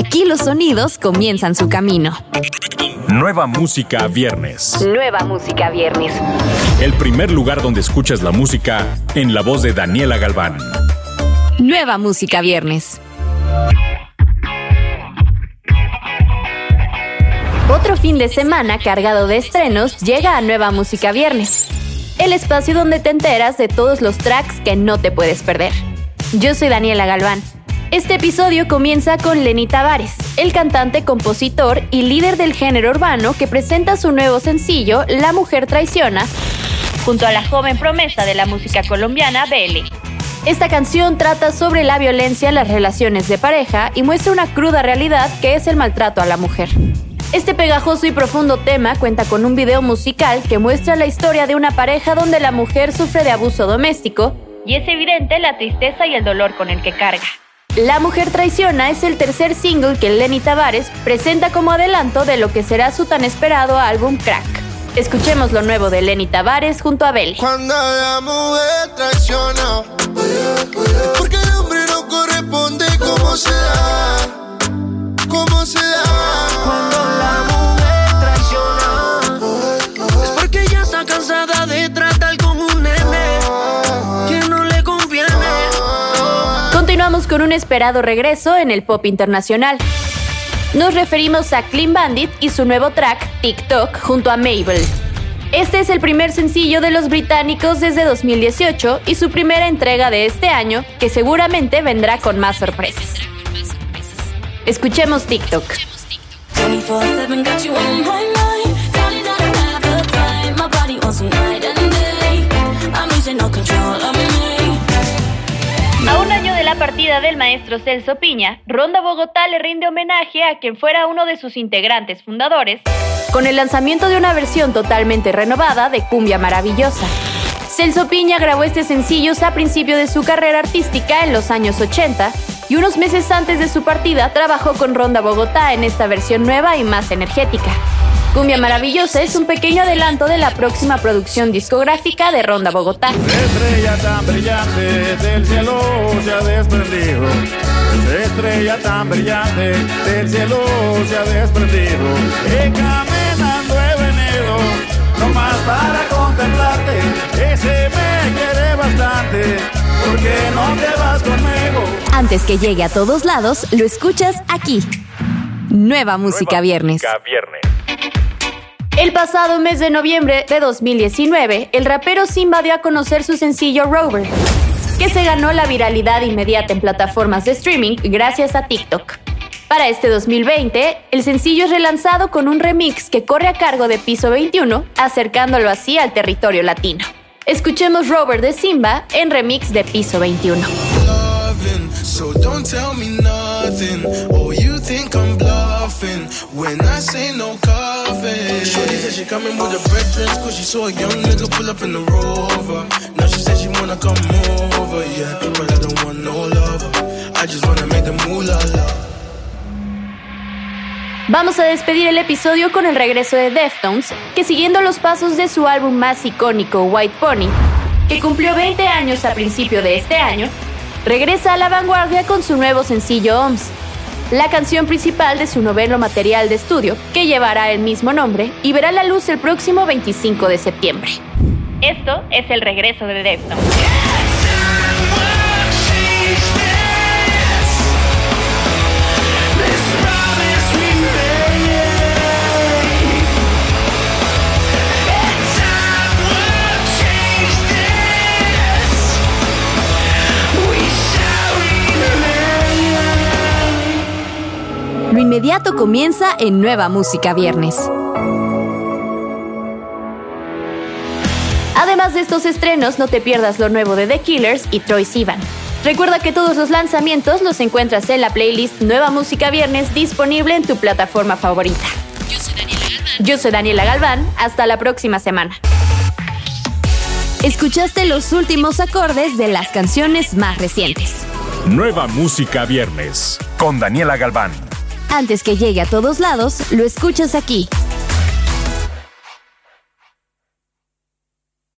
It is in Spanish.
Aquí los sonidos comienzan su camino. Nueva música viernes. Nueva música viernes. El primer lugar donde escuchas la música en la voz de Daniela Galván. Nueva música viernes. Otro fin de semana cargado de estrenos llega a Nueva Música Viernes, el espacio donde te enteras de todos los tracks que no te puedes perder. Yo soy Daniela Galván. Este episodio comienza con Lenny Tavares, el cantante, compositor y líder del género urbano que presenta su nuevo sencillo La Mujer Traiciona, junto a la joven promesa de la música colombiana, Belle. Esta canción trata sobre la violencia en las relaciones de pareja y muestra una cruda realidad que es el maltrato a la mujer. Este pegajoso y profundo tema cuenta con un video musical que muestra la historia de una pareja donde la mujer sufre de abuso doméstico y es evidente la tristeza y el dolor con el que carga. La mujer traiciona es el tercer single que Lenny Tavares presenta como adelanto de lo que será su tan esperado álbum Crack. Escuchemos lo nuevo de Lenny Tavares junto a porque con un esperado regreso en el pop internacional. Nos referimos a Clean Bandit y su nuevo track, TikTok, junto a Mabel. Este es el primer sencillo de los británicos desde 2018 y su primera entrega de este año, que seguramente vendrá con más sorpresas. Escuchemos TikTok. 24-7 got you on my mind. Del maestro Celso Piña, Ronda Bogotá le rinde homenaje a quien fuera uno de sus integrantes fundadores, con el lanzamiento de una versión totalmente renovada de Cumbia Maravillosa. Celso Piña grabó este sencillo a principio de su carrera artística en los años 80 y unos meses antes de su partida trabajó con Ronda Bogotá en esta versión nueva y más energética. Cumbia Maravillosa es un pequeño adelanto de la próxima producción discográfica de Ronda Bogotá. Estrella tan brillante del cielo se ha desprendido. Estrella tan brillante del cielo se ha desprendido. Y caminando he venido, no más para contemplarte. Ese me quiere bastante, porque no te vas conmigo. Antes que llegue a todos lados, lo escuchas aquí. Nueva Música Nueva Viernes. Música viernes. El pasado mes de noviembre de 2019, el rapero Simba dio a conocer su sencillo Rover, que se ganó la viralidad inmediata en plataformas de streaming gracias a TikTok. Para este 2020, el sencillo es relanzado con un remix que corre a cargo de Piso 21, acercándolo así al territorio latino. Escuchemos Rover de Simba en remix de Piso 21. Vamos a despedir el episodio con el regreso de Deftones, que siguiendo los pasos de su álbum más icónico, White Pony, que cumplió 20 años a principio de este año, regresa a la vanguardia con su nuevo sencillo OMS, la canción principal de su noveno material de estudio, que llevará el mismo nombre y verá la luz el próximo 25 de septiembre. Esto es el regreso de Deftones. Inmediato comienza en Nueva Música Viernes. Además de estos estrenos, no te pierdas lo nuevo de The Killers y Troy Sivan. Recuerda que todos los lanzamientos los encuentras en la playlist Nueva Música Viernes disponible en tu plataforma favorita. Yo soy Daniela Galván. Hasta la próxima semana. Escuchaste los últimos acordes de las canciones más recientes. Nueva música viernes con Daniela Galván. Antes que llegue a todos lados, lo escuchas aquí.